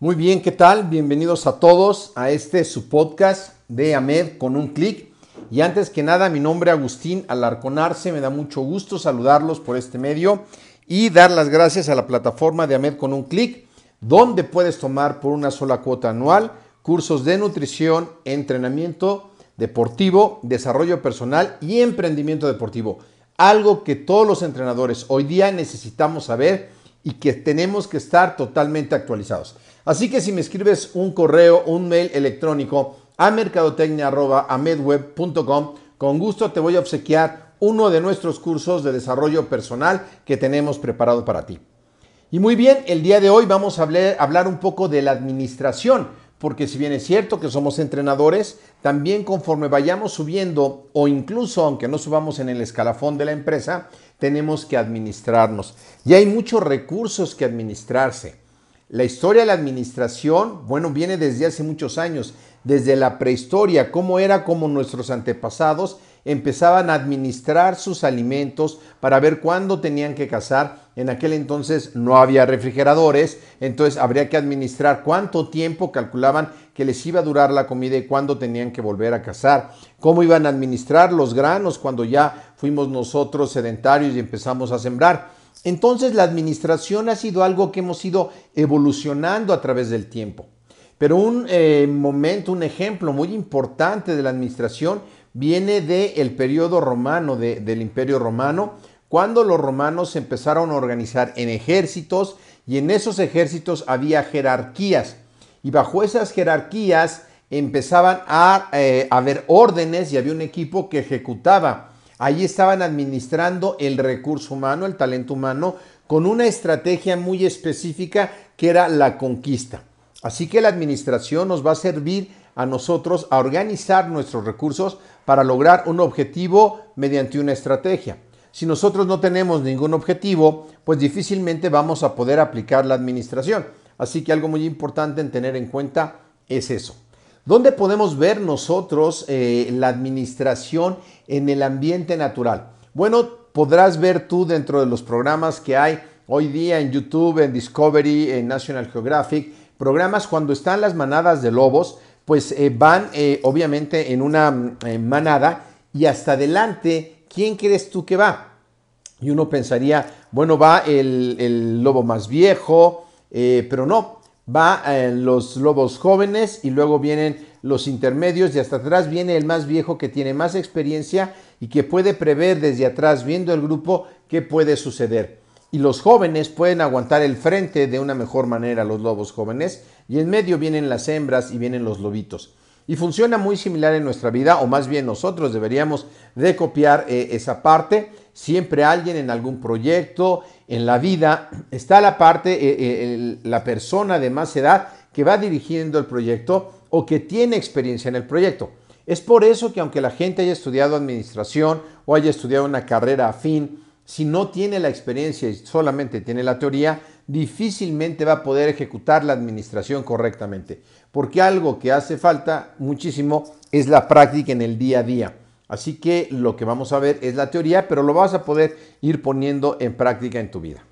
Muy bien, ¿qué tal? Bienvenidos a todos a este su podcast de AMED con un clic. Y antes que nada, mi nombre es Agustín Alarconarse, me da mucho gusto saludarlos por este medio y dar las gracias a la plataforma de AMED con un clic, donde puedes tomar por una sola cuota anual cursos de nutrición, entrenamiento deportivo, desarrollo personal y emprendimiento deportivo. Algo que todos los entrenadores hoy día necesitamos saber y que tenemos que estar totalmente actualizados. Así que si me escribes un correo, un mail electrónico a mercadotecnia.amedweb.com, con gusto te voy a obsequiar uno de nuestros cursos de desarrollo personal que tenemos preparado para ti. Y muy bien, el día de hoy vamos a hablar, un poco de la administración, porque si bien es cierto que somos entrenadores, también conforme vayamos subiendo o incluso aunque no subamos en el escalafón de la empresa, tenemos que administrarnos. Y hay muchos recursos que administrarse. La historia de la administración, bueno, viene desde hace muchos años, desde la prehistoria, cómo era como nuestros antepasados empezaban a administrar sus alimentos para ver cuándo tenían que cazar. En aquel entonces no había refrigeradores, entonces habría que administrar cuánto tiempo calculaban que les iba a durar la comida y cuándo tenían que volver a cazar. Cómo iban a administrar los granos cuando ya fuimos nosotros sedentarios y empezamos a sembrar. Entonces la administración ha sido algo que hemos ido evolucionando a través del tiempo. Pero un eh, momento, un ejemplo muy importante de la administración viene del periodo romano, del imperio romano, cuando los romanos empezaron a organizar en ejércitos y en esos ejércitos había jerarquías. Y bajo esas jerarquías empezaban a eh, haber órdenes y había un equipo que ejecutaba. Allí estaban administrando el recurso humano, el talento humano, con una estrategia muy específica que era la conquista. Así que la administración nos va a servir a nosotros a organizar nuestros recursos para lograr un objetivo mediante una estrategia. Si nosotros no tenemos ningún objetivo, pues difícilmente vamos a poder aplicar la administración. Así que algo muy importante en tener en cuenta es eso. ¿Dónde podemos ver nosotros eh, la administración en el ambiente natural? Bueno, podrás ver tú dentro de los programas que hay hoy día en YouTube, en Discovery, en National Geographic, programas cuando están las manadas de lobos, pues eh, van eh, obviamente en una manada y hasta adelante, ¿quién crees tú que va? Y uno pensaría, bueno, va el, lobo más viejo, pero no, va los lobos jóvenes y luego vienen los intermedios y hasta atrás viene el más viejo que tiene más experiencia y que puede prever desde atrás, viendo el grupo, qué puede suceder y los jóvenes pueden aguantar el frente de una mejor manera los lobos jóvenes y en medio vienen las hembras y vienen los lobitos. Y funciona muy similar en nuestra vida, o más bien nosotros deberíamos de copiar eh, esa parte. Siempre alguien en algún proyecto, en la vida, está la parte, eh, eh, la persona de más edad que va dirigiendo el proyecto o que tiene experiencia en el proyecto. Es por eso que aunque la gente haya estudiado administración o haya estudiado una carrera afín, si no tiene la experiencia y solamente tiene la teoría, difícilmente va a poder ejecutar la administración correctamente, porque algo que hace falta muchísimo es la práctica en el día a día. Así que lo que vamos a ver es la teoría, pero lo vas a poder ir poniendo en práctica en tu vida.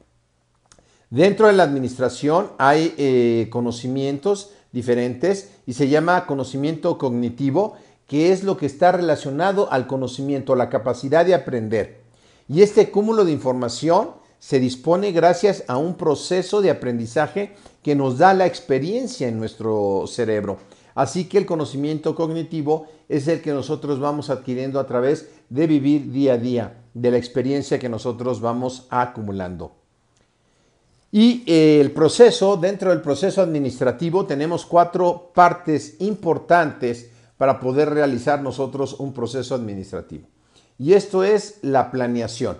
Dentro de la administración hay eh, conocimientos diferentes y se llama conocimiento cognitivo, que es lo que está relacionado al conocimiento, la capacidad de aprender. Y este cúmulo de información se dispone gracias a un proceso de aprendizaje que nos da la experiencia en nuestro cerebro. Así que el conocimiento cognitivo es el que nosotros vamos adquiriendo a través de vivir día a día, de la experiencia que nosotros vamos acumulando. Y eh, el proceso, dentro del proceso administrativo, tenemos cuatro partes importantes para poder realizar nosotros un proceso administrativo. Y esto es la planeación.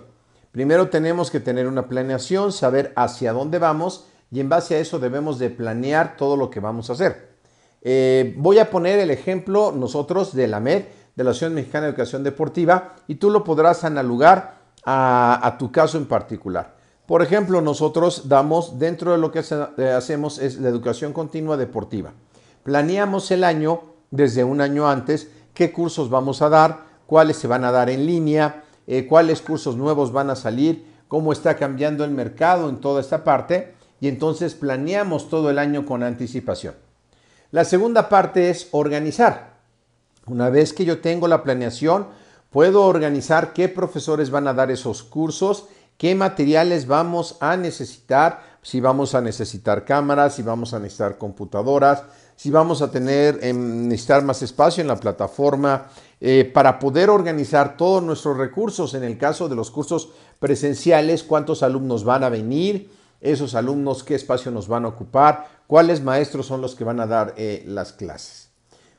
Primero tenemos que tener una planeación, saber hacia dónde vamos y en base a eso debemos de planear todo lo que vamos a hacer. Eh, voy a poner el ejemplo nosotros de la MED, de la Asociación Mexicana de Educación Deportiva, y tú lo podrás analogar a, tu caso en particular. Por ejemplo, nosotros damos, dentro de lo que eh, hacemos es la educación continua deportiva. Planeamos el año desde un año antes qué cursos vamos a dar, cuáles se van a dar en línea, eh, cuáles cursos nuevos van a salir, cómo está cambiando el mercado en toda esta parte y entonces planeamos todo el año con anticipación. La segunda parte es organizar. Una vez que yo tengo la planeación, puedo organizar qué profesores van a dar esos cursos, qué materiales vamos a necesitar, si vamos a necesitar cámaras, si vamos a necesitar computadoras, si vamos a tener, em, necesitar más espacio en la plataforma, eh, para poder organizar todos nuestros recursos. En el caso de los cursos presenciales, cuántos alumnos van a venir, esos alumnos qué espacio nos van a ocupar, cuáles maestros son los que van a dar eh, las clases.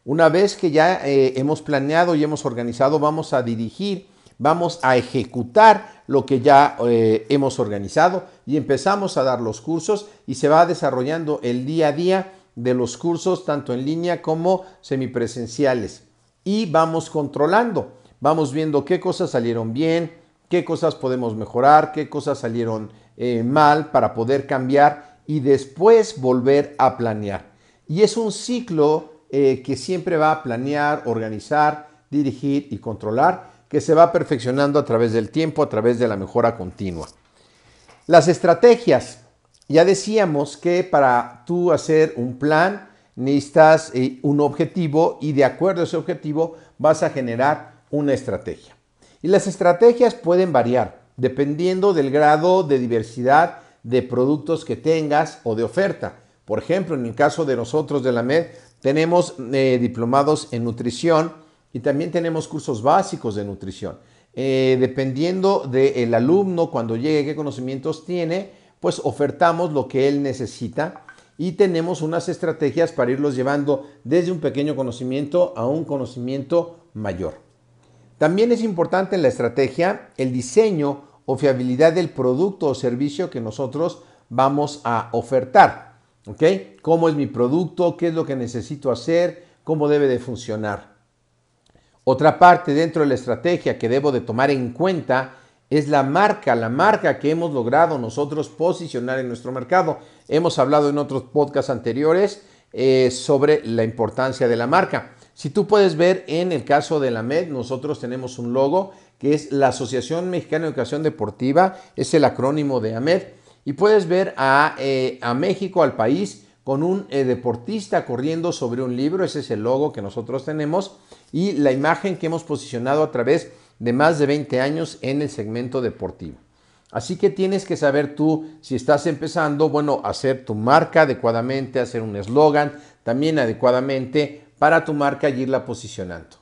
Una vez que ya eh, hemos planeado y hemos organizado, vamos a dirigir, vamos a ejecutar lo que ya hemos organizado y empezamos a dar los cursos y se va desarrollando el día a día de los cursos tanto en línea como semipresenciales y vamos controlando, vamos viendo qué cosas salieron bien, qué cosas podemos mejorar, qué cosas salieron eh, mal para poder cambiar y después volver a planear. Y es un ciclo eh, que siempre va a planear, organizar, dirigir y controlar, que se va perfeccionando a través del tiempo, a través de la mejora continua. Las estrategias. Ya decíamos que para tú hacer un plan, necesitas eh, un objetivo y de acuerdo a ese objetivo vas a generar una estrategia. Y las estrategias pueden variar dependiendo del grado de diversidad de productos que tengas o de oferta. Por ejemplo, en el caso de nosotros de la MED, tenemos eh, diplomados en nutrición y también tenemos cursos básicos de nutrición. Eh, dependiendo del alumno, cuando llegue, qué conocimientos tiene, pues ofertamos lo que él necesita y tenemos unas estrategias para irlos llevando desde un pequeño conocimiento a un conocimiento mayor. También es importante en la estrategia el diseño o fiabilidad del producto o servicio que nosotros vamos a ofertar. ¿Ok? ¿Cómo es mi producto? ¿Qué es lo que necesito hacer? ¿Cómo debe de funcionar? Otra parte dentro de la estrategia que debo de tomar en cuenta es la marca, la marca que hemos logrado nosotros posicionar en nuestro mercado. Hemos hablado en otros podcasts anteriores eh, sobre la importancia de la marca. Si tú puedes ver en el caso de la MED, nosotros tenemos un logo que es la Asociación Mexicana de Educación Deportiva, es el acrónimo de AMED, y puedes ver a, eh, México, al país, con un eh, deportista corriendo sobre un libro, ese es el logo que nosotros tenemos, y la imagen que hemos posicionado a través de más de 20 años en el segmento deportivo. Así que tienes que saber tú, si estás empezando, bueno, hacer tu marca adecuadamente, hacer un eslogan también adecuadamente para tu marca y irla posicionando.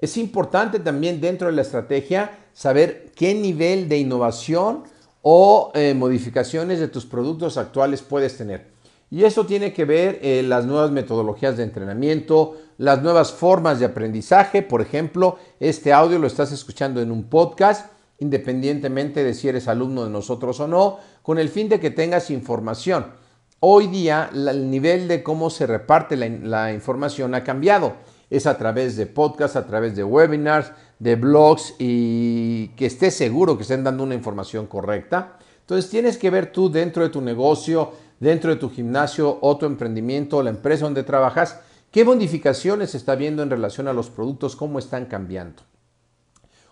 Es importante también dentro de la estrategia saber qué nivel de innovación o eh, modificaciones de tus productos actuales puedes tener. Y eso tiene que ver eh, las nuevas metodologías de entrenamiento, las nuevas formas de aprendizaje. Por ejemplo, este audio lo estás escuchando en un podcast, independientemente de si eres alumno de nosotros o no, con el fin de que tengas información. Hoy día el nivel de cómo se reparte la, la información ha cambiado. Es a través de podcasts, a través de webinars, de blogs y que estés seguro que estén dando una información correcta. Entonces tienes que ver tú dentro de tu negocio, dentro de tu gimnasio o tu emprendimiento, la empresa donde trabajas, qué modificaciones está viendo en relación a los productos, cómo están cambiando.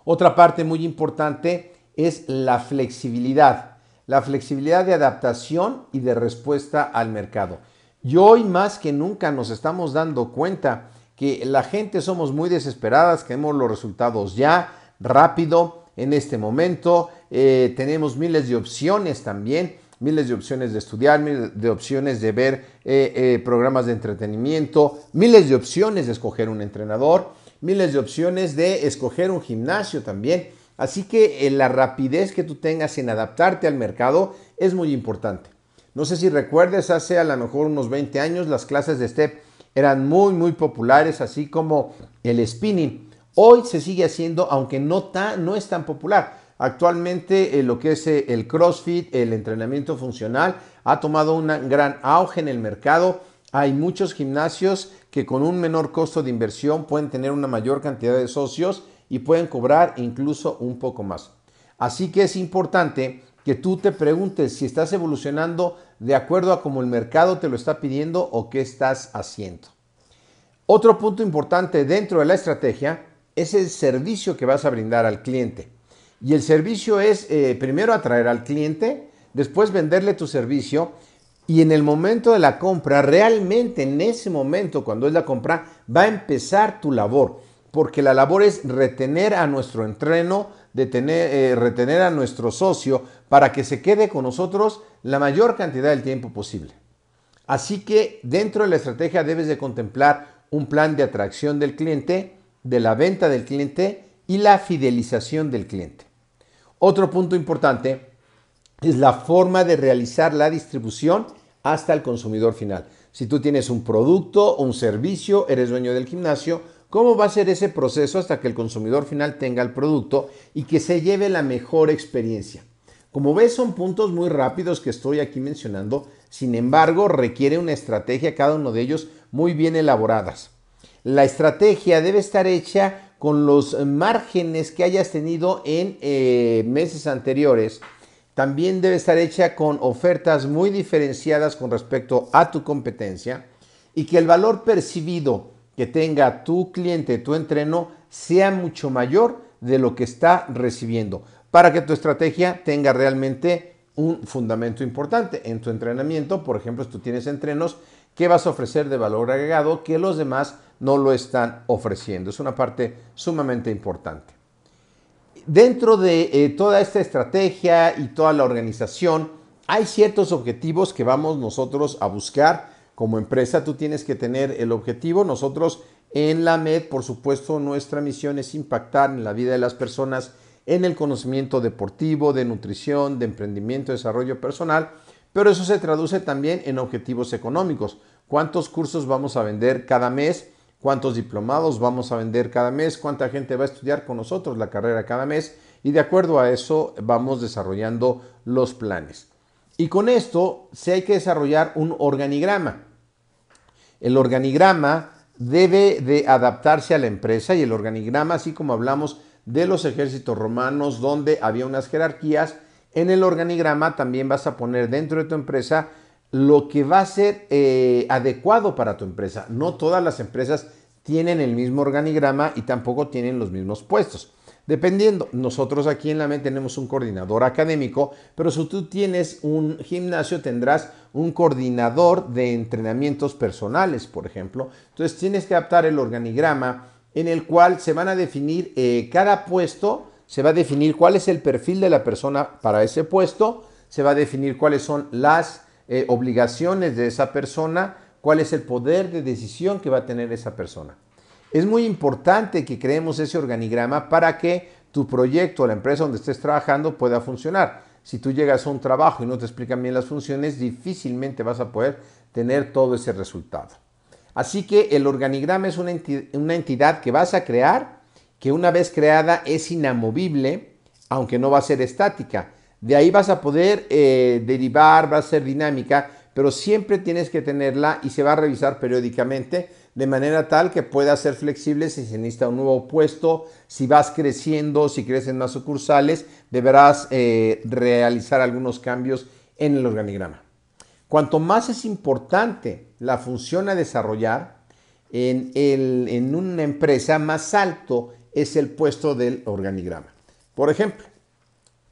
Otra parte muy importante es la flexibilidad, la flexibilidad de adaptación y de respuesta al mercado. Y hoy más que nunca nos estamos dando cuenta que la gente somos muy desesperadas, queremos los resultados ya, rápido, en este momento. Eh, tenemos miles de opciones también, miles de opciones de estudiar, miles de opciones de ver eh, eh, programas de entretenimiento, miles de opciones de escoger un entrenador, miles de opciones de escoger un gimnasio también. Así que la rapidez que tú tengas en adaptarte al mercado es muy importante. No sé si recuerdes, hace a lo mejor unos 20 años las clases de STEP eran muy, muy populares, así como el spinning. Hoy se sigue haciendo, aunque no, no es tan popular. Actualmente eh, lo que es eh, el CrossFit, el entrenamiento funcional, ha tomado un gran auge en el mercado. Hay muchos gimnasios que con un menor costo de inversión pueden tener una mayor cantidad de socios y pueden cobrar incluso un poco más. Así que es importante que tú te preguntes si estás evolucionando de acuerdo a cómo el mercado te lo está pidiendo o qué estás haciendo. Otro punto importante dentro de la estrategia es el servicio que vas a brindar al cliente. Y el servicio es eh, primero atraer al cliente, después venderle tu servicio y en el momento de la compra, realmente en ese momento, cuando es la compra, va a empezar tu labor, porque la labor es retener a nuestro entreno, eh, retener a nuestro socio para que se quede con nosotros la mayor cantidad del tiempo posible. Así que dentro de la estrategia debes de contemplar un plan de atracción del cliente, de la venta del cliente y la fidelización del cliente. Otro punto importante es la forma de realizar la distribución hasta el consumidor final. Si tú tienes un producto o un servicio, eres dueño del gimnasio, ¿Cómo va a ser ese proceso hasta que el consumidor final tenga el producto y que se lleve la mejor experiencia? Como ves, son puntos muy rápidos que estoy aquí mencionando, sin embargo, requiere una estrategia, cada uno de ellos, muy bien elaboradas. La estrategia debe estar hecha con los márgenes que hayas tenido en eh, meses anteriores. También debe estar hecha con ofertas muy diferenciadas con respecto a tu competencia y que el valor percibido que tenga tu cliente, tu entreno, sea mucho mayor de lo que está recibiendo, para que tu estrategia tenga realmente un fundamento importante en tu entrenamiento. Por ejemplo, si tú tienes entrenos, ¿qué vas a ofrecer de valor agregado que los demás no lo están ofreciendo? Es una parte sumamente importante. Dentro de eh, toda esta estrategia y toda la organización, hay ciertos objetivos que vamos nosotros a buscar como empresa tú tienes que tener el objetivo. Nosotros en la MED, por supuesto, nuestra misión es impactar en la vida de las personas en el conocimiento deportivo, de nutrición, de emprendimiento, desarrollo personal, pero eso se traduce también en objetivos económicos. ¿Cuántos cursos vamos a vender cada mes? ¿Cuántos diplomados vamos a vender cada mes? ¿Cuánta gente va a estudiar con nosotros la carrera cada mes? Y de acuerdo a eso vamos desarrollando los planes. Y con esto se hay que desarrollar un organigrama. El organigrama debe de adaptarse a la empresa y el organigrama, así como hablamos de los ejércitos romanos donde había unas jerarquías, en el organigrama también vas a poner dentro de tu empresa lo que va a ser eh, adecuado para tu empresa. No todas las empresas tienen el mismo organigrama y tampoco tienen los mismos puestos. Dependiendo, nosotros aquí en la MED tenemos un coordinador académico, pero si tú tienes un gimnasio tendrás un coordinador de entrenamientos personales, por ejemplo. Entonces tienes que adaptar el organigrama en el cual se van a definir eh, cada puesto, se va a definir cuál es el perfil de la persona para ese puesto, se va a definir cuáles son las eh, obligaciones de esa persona, cuál es el poder de decisión que va a tener esa persona. Es muy importante que creemos ese organigrama para que tu proyecto o la empresa donde estés trabajando pueda funcionar. Si tú llegas a un trabajo y no te explican bien las funciones, difícilmente vas a poder tener todo ese resultado. Así que el organigrama es una entidad, que vas a crear, que una vez creada es inamovible, aunque no va a ser estática. De ahí vas a poder eh, derivar, va a ser dinámica, pero siempre tienes que tenerla y se va a revisar periódicamente de manera tal que pueda ser flexible si se necesita un nuevo puesto, si vas creciendo, si crecen más sucursales, deberás eh, realizar algunos cambios en el organigrama. Cuanto más es importante la función a desarrollar en, en una empresa, más alto es el puesto del organigrama. Por ejemplo,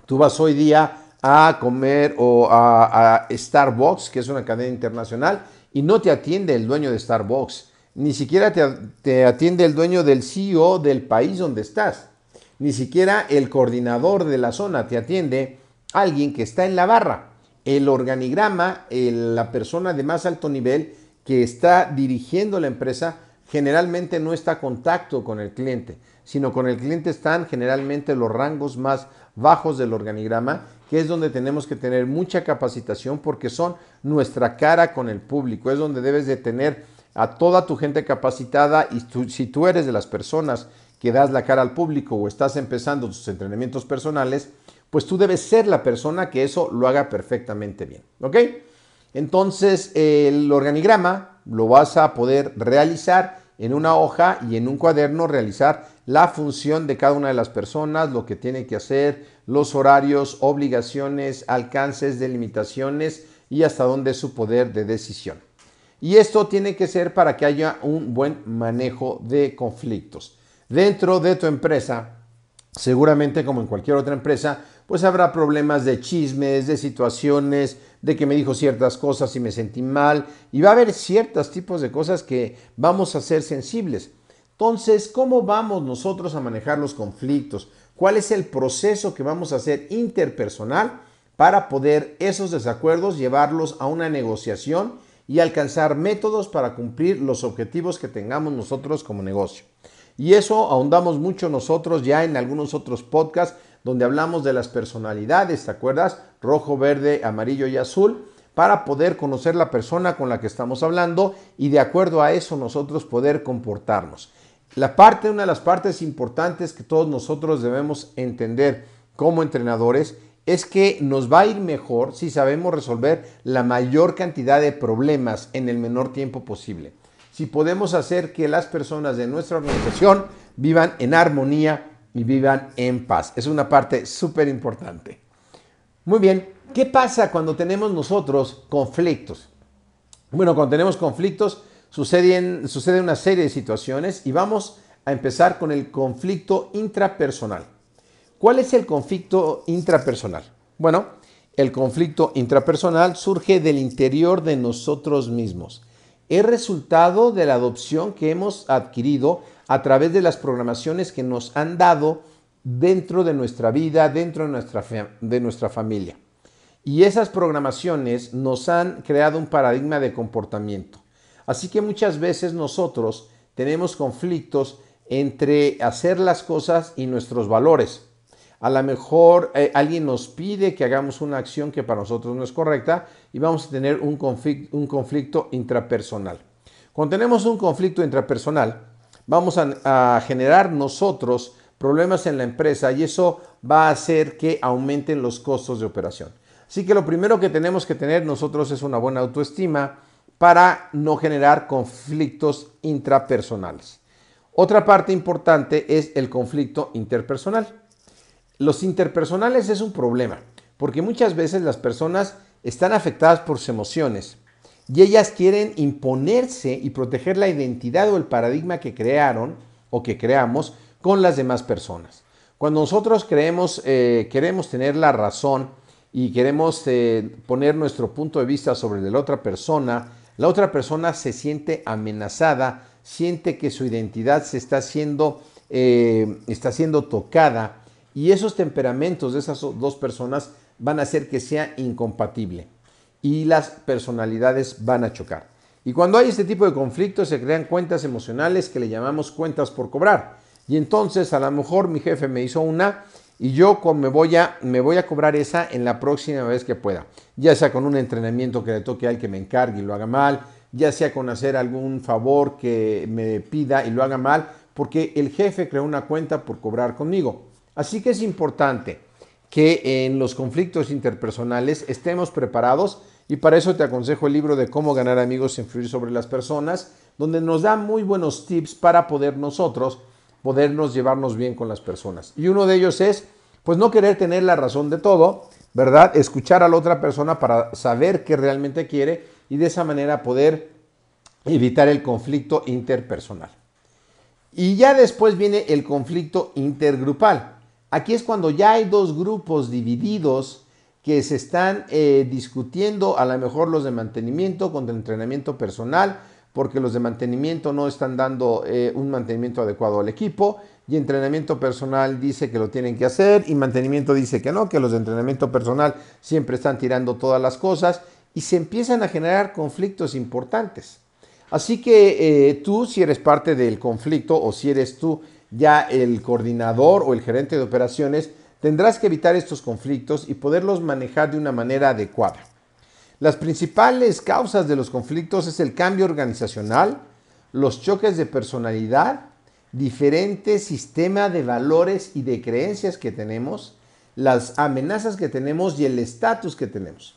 tú vas hoy día a comer o a, Starbucks, que es una cadena internacional, y no te atiende el dueño de Starbucks, ni siquiera te, atiende el dueño del CEO del país donde estás, ni siquiera el coordinador de la zona te atiende alguien que está en la barra. El organigrama, la persona de más alto nivel que está dirigiendo la empresa, generalmente no está en contacto con el cliente, sino con el cliente están generalmente los rangos más bajos del organigrama que es donde tenemos que tener mucha capacitación porque son nuestra cara con el público, es donde debes de tener a toda tu gente capacitada y si tú eres de las personas que das la cara al público o estás empezando tus entrenamientos personales, pues tú debes ser la persona que eso lo haga perfectamente bien, ¿ok? Entonces el organigrama lo vas a poder realizar en una hoja y en un cuaderno realizar la función de cada una de las personas, lo que tiene que hacer, los horarios, obligaciones, alcances, delimitaciones y hasta dónde es su poder de decisión. Y esto tiene que ser para que haya un buen manejo de conflictos. Dentro de tu empresa, seguramente como en cualquier otra empresa, pues habrá problemas de chismes, de situaciones, de que me dijo ciertas cosas y me sentí mal, y va a haber ciertos tipos de cosas que vamos a ser sensibles. Entonces, ¿cómo vamos nosotros a manejar los conflictos? ¿Cuál es el proceso que vamos a hacer interpersonal para poder esos desacuerdos llevarlos a una negociación y alcanzar métodos para cumplir los objetivos que tengamos nosotros como negocio? Y eso ahondamos mucho nosotros ya en algunos otros podcasts donde hablamos de las personalidades, ¿te acuerdas? Rojo, verde, amarillo y azul, para poder conocer la persona con la que estamos hablando y de acuerdo a eso nosotros poder comportarnos. La parte, una de las partes importantes que todos nosotros debemos entender como entrenadores es que nos va a ir mejor si sabemos resolver la mayor cantidad de problemas en el menor tiempo posible. Si podemos hacer que las personas de nuestra organización vivan en armonía y vivan en paz. Es una parte súper importante. Muy bien, ¿qué pasa cuando tenemos nosotros conflictos? Bueno, cuando tenemos conflictos suceden, sucede una serie de situaciones y vamos a empezar con el conflicto intrapersonal. ¿Cuál es el conflicto intrapersonal? Bueno, el conflicto intrapersonal surge del interior de nosotros mismos. Es resultado de la adopción que hemos adquirido a través de las programaciones que nos han dado dentro de nuestra vida, dentro de nuestra, de nuestra familia. Y esas programaciones nos han creado un paradigma de comportamiento. Así que muchas veces nosotros tenemos conflictos entre hacer las cosas y nuestros valores. A lo mejor eh, alguien nos pide que hagamos una acción que para nosotros no es correcta y vamos a tener un conflicto, un conflicto intrapersonal. Cuando tenemos un conflicto intrapersonal, vamos a, generar nosotros problemas en la empresa y eso va a hacer que aumenten los costos de operación. Así que lo primero que tenemos que tener nosotros es una buena autoestima para no generar conflictos intrapersonales. Otra parte importante es el conflicto interpersonal. Los interpersonales es un problema porque muchas veces las personas están afectadas por sus emociones y ellas quieren imponerse y proteger la identidad o el paradigma que crearon o que creamos con las demás personas. Cuando nosotros creemos, eh, queremos tener la razón y queremos eh, poner nuestro punto de vista sobre la otra persona, la otra persona se siente amenazada, siente que su identidad se está eh, está siendo tocada y esos temperamentos de esas dos personas van a hacer que sea incompatible y las personalidades van a chocar. Y cuando hay este tipo de conflictos se crean cuentas emocionales que le llamamos cuentas por cobrar. Y entonces a lo mejor mi jefe me hizo una y yo me voy, a, me voy a cobrar esa en la próxima vez que pueda. Ya sea con un entrenamiento que le toque a él que me encargue y lo haga mal, ya sea con hacer algún favor que me pida y lo haga mal, porque el jefe creó una cuenta por cobrar conmigo. Así que es importante que en los conflictos interpersonales estemos preparados Y para eso te aconsejo el libro de Cómo ganar amigos e influir sobre las personas, donde nos da muy buenos tips para poder nosotros podernos llevarnos bien con las personas. Y uno de ellos es, pues no querer tener la razón de todo, ¿verdad? Escuchar a la otra persona para saber qué realmente quiere y de esa manera poder evitar el conflicto interpersonal. Y ya después viene el conflicto intergrupal. Aquí es cuando ya hay dos grupos divididos que se están eh, discutiendo, a lo mejor los de mantenimiento contra entrenamiento personal, porque los de mantenimiento no están dando eh, un mantenimiento adecuado al equipo y entrenamiento personal dice que lo tienen que hacer y mantenimiento dice que no, que los de entrenamiento personal siempre están tirando todas las cosas y se empiezan a generar conflictos importantes. Así que eh, tú si eres parte del conflicto o si eres tú ya el coordinador o el gerente de operaciones, tendrás que evitar estos conflictos y poderlos manejar de una manera adecuada. Las principales causas de los conflictos es el cambio organizacional, los choques de personalidad, diferentes sistemas de valores y de creencias que tenemos, las amenazas que tenemos y el estatus que tenemos,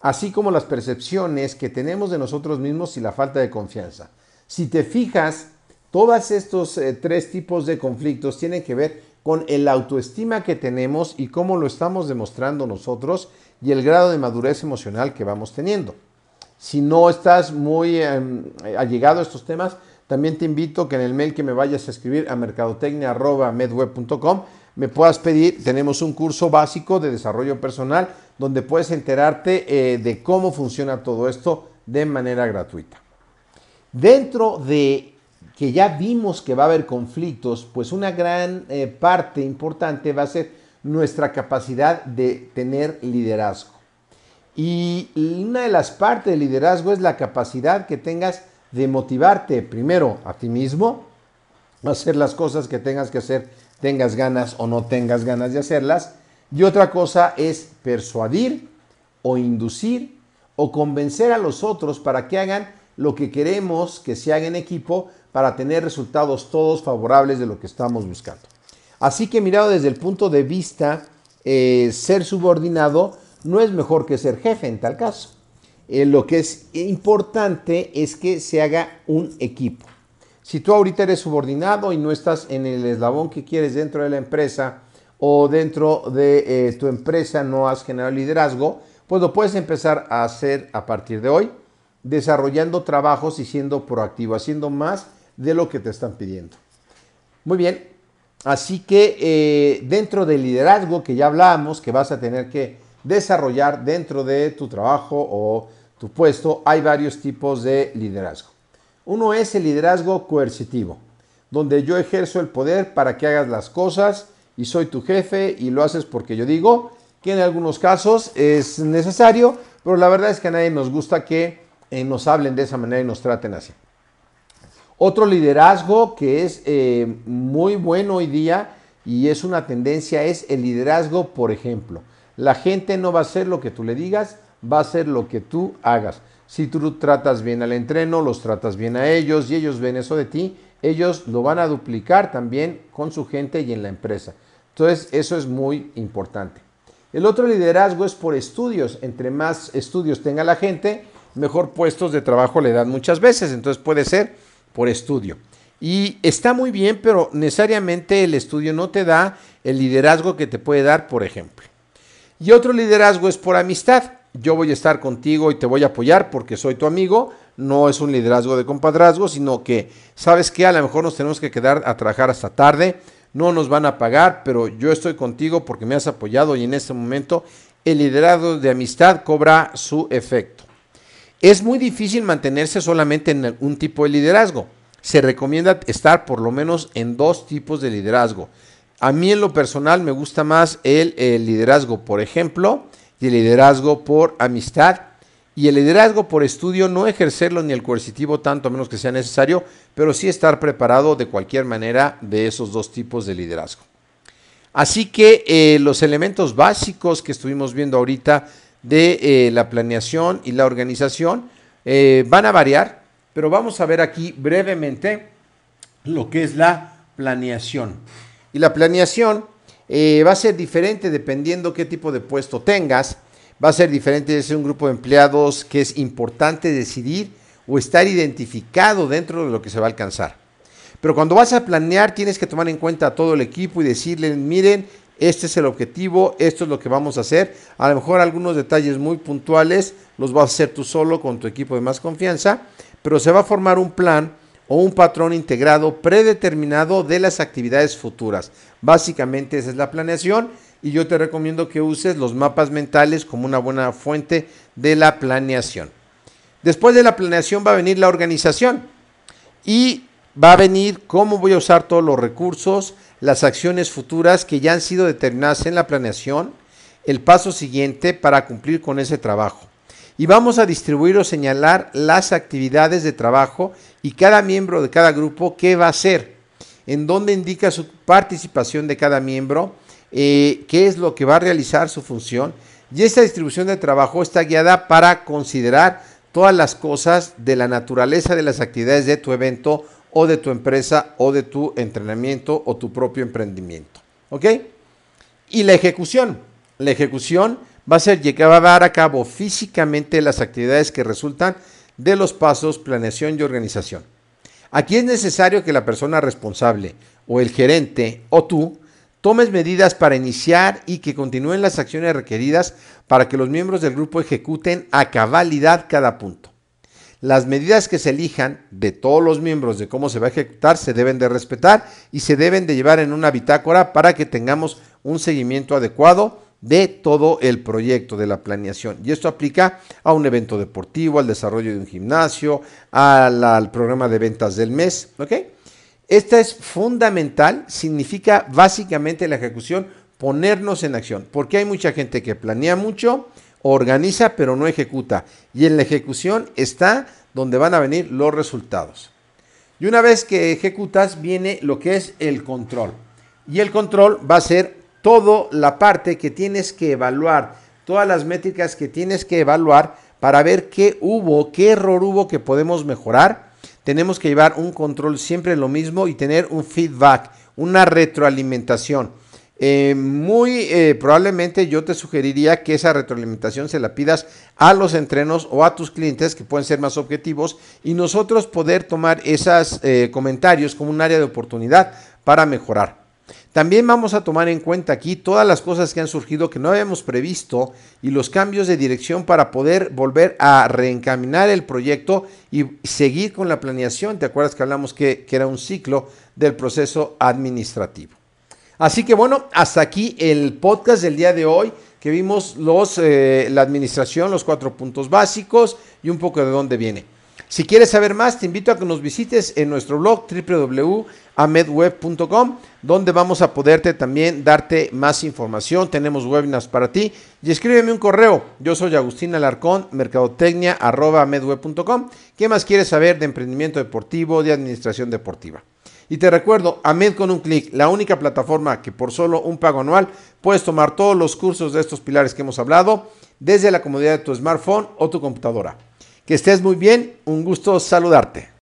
así como las percepciones que tenemos de nosotros mismos y la falta de confianza. Si te fijas, todos estos eh, tres tipos de conflictos tienen que ver con el autoestima que tenemos y cómo lo estamos demostrando nosotros y el grado de madurez emocional que vamos teniendo. Si no estás muy em, allegado a estos temas, también te invito que en el mail que me vayas a escribir a mercadotecnia.medweb.com me puedas pedir, tenemos un curso básico de desarrollo personal donde puedes enterarte eh, de cómo funciona todo esto de manera gratuita. Dentro de que ya vimos que va a haber conflictos, pues una gran eh, parte importante va a ser nuestra capacidad de tener liderazgo. Y una de las partes del liderazgo es la capacidad que tengas de motivarte primero a ti mismo, hacer las cosas que tengas que hacer, tengas ganas o no tengas ganas de hacerlas. Y otra cosa es persuadir o inducir o convencer a los otros para que hagan lo que queremos que se haga en equipo para tener resultados todos favorables de lo que estamos buscando. Así que mirado desde el punto de vista, eh, ser subordinado no es mejor que ser jefe en tal caso. Eh, lo que es importante es que se haga un equipo. Si tú ahorita eres subordinado y no estás en el eslabón que quieres dentro de la empresa o dentro de eh, tu empresa no has generado liderazgo, pues lo puedes empezar a hacer a partir de hoy, desarrollando trabajos y siendo proactivo, haciendo más de lo que te están pidiendo. Muy bien, Así que eh, dentro del liderazgo que ya hablamos, que vas a tener que desarrollar dentro de tu trabajo o tu puesto, hay varios tipos de liderazgo. Uno es el liderazgo coercitivo, donde yo ejerzo el poder para que hagas las cosas y soy tu jefe y lo haces porque yo digo, que en algunos casos es necesario, pero la verdad es que a nadie nos gusta que eh, nos hablen de esa manera y nos traten así. Otro liderazgo que es eh, muy bueno hoy día y es una tendencia es el liderazgo, por ejemplo. La gente no va a hacer lo que tú le digas, va a hacer lo que tú hagas. Si tú tratas bien al entreno, los tratas bien a ellos y ellos ven eso de ti, ellos lo van a duplicar también con su gente y en la empresa. Entonces, eso es muy importante. El otro liderazgo es por estudios. Entre más estudios tenga la gente, mejor puestos de trabajo le dan muchas veces. Entonces puede ser por estudio. Y está muy bien, pero necesariamente el estudio no te da el liderazgo que te puede dar, por ejemplo. Y otro liderazgo es por amistad. Yo voy a estar contigo y te voy a apoyar porque soy tu amigo. No es un liderazgo de compadrazgo, sino que, ¿sabes que A lo mejor nos tenemos que quedar a trabajar hasta tarde. No nos van a pagar, pero yo estoy contigo porque me has apoyado y en este momento el liderazgo de amistad cobra su efecto. Es muy difícil mantenerse solamente en un tipo de liderazgo. Se recomienda estar por lo menos en dos tipos de liderazgo. A mí en lo personal me gusta más el, liderazgo por ejemplo y el liderazgo por amistad. Y el liderazgo por estudio, no ejercerlo ni el coercitivo tanto a menos que sea necesario, pero sí estar preparado de cualquier manera de esos dos tipos de liderazgo. Así que eh, los elementos básicos que estuvimos viendo ahorita de eh, la planeación y la organización eh, van a variar, pero vamos a ver aquí brevemente lo que es la planeación. Y la planeación eh, va a ser diferente dependiendo qué tipo de puesto tengas, va a ser diferente de ser un grupo de empleados que es importante decidir o estar identificado dentro de lo que se va a alcanzar. Pero cuando vas a planear tienes que tomar en cuenta a todo el equipo y decirle, miren, este es el objetivo, esto es lo que vamos a hacer. A lo mejor algunos detalles muy puntuales los vas a hacer tú solo con tu equipo de más confianza, pero se va a formar un plan o un patrón integrado predeterminado de las actividades futuras. Básicamente esa es la planeación y yo te recomiendo que uses los mapas mentales como una buena fuente de la planeación. Después de la planeación va a venir la organización y va a venir cómo voy a usar todos los recursos, las acciones futuras que ya han sido determinadas en la planeación, el paso siguiente para cumplir con ese trabajo. Y vamos a distribuir o señalar las actividades de trabajo y cada miembro de cada grupo qué va a hacer, en dónde indica su participación de cada miembro, eh, qué es lo que va a realizar su función. Y esta distribución de trabajo está guiada para considerar todas las cosas de la naturaleza de las actividades de tu evento o de tu empresa o de tu entrenamiento o tu propio emprendimiento. ¿Ok? Y la ejecución. La ejecución va a ser llevar a cabo físicamente las actividades que resultan de los pasos planeación y organización. Aquí es necesario que la persona responsable o el gerente o tú tomes medidas para iniciar y que continúen las acciones requeridas para que los miembros del grupo ejecuten a cabalidad cada punto. Las medidas que se elijan de todos los miembros de cómo se va a ejecutar se deben de respetar y se deben de llevar en una bitácora para que tengamos un seguimiento adecuado de todo el proyecto de la planeación. Y esto aplica a un evento deportivo, al desarrollo de un gimnasio, al, programa de ventas del mes. ¿ok? Esta es fundamental, significa básicamente la ejecución, ponernos en acción, porque hay mucha gente que planea mucho, organiza pero no ejecuta. Y en la ejecución está donde van a venir los resultados. Y una vez que ejecutas viene lo que es el control. Y el control va a ser toda la parte que tienes que evaluar, todas las métricas que tienes que evaluar para ver qué hubo, qué error hubo que podemos mejorar. Tenemos que llevar un control siempre lo mismo y tener un feedback, una retroalimentación. Eh, muy eh, probablemente yo te sugeriría que esa retroalimentación se la pidas a los entrenos o a tus clientes que pueden ser más objetivos y nosotros poder tomar esos eh, comentarios como un área de oportunidad para mejorar. También vamos a tomar en cuenta aquí todas las cosas que han surgido que no habíamos previsto y los cambios de dirección para poder volver a reencaminar el proyecto y seguir con la planeación. ¿Te acuerdas que hablamos que, que era un ciclo del proceso administrativo? Así que bueno, hasta aquí el podcast del día de hoy, que vimos los, eh, la administración, los cuatro puntos básicos y un poco de dónde viene. Si quieres saber más, te invito a que nos visites en nuestro blog www.amedweb.com, donde vamos a poderte también darte más información. Tenemos webinars para ti y escríbeme un correo. Yo soy Agustín Alarcón, mercadotecnia.amedweb.com. ¿Qué más quieres saber de emprendimiento deportivo, de administración deportiva? Y te recuerdo, AMED con un clic, la única plataforma que por solo un pago anual puedes tomar todos los cursos de estos pilares que hemos hablado desde la comodidad de tu smartphone o tu computadora. Que estés muy bien, un gusto saludarte.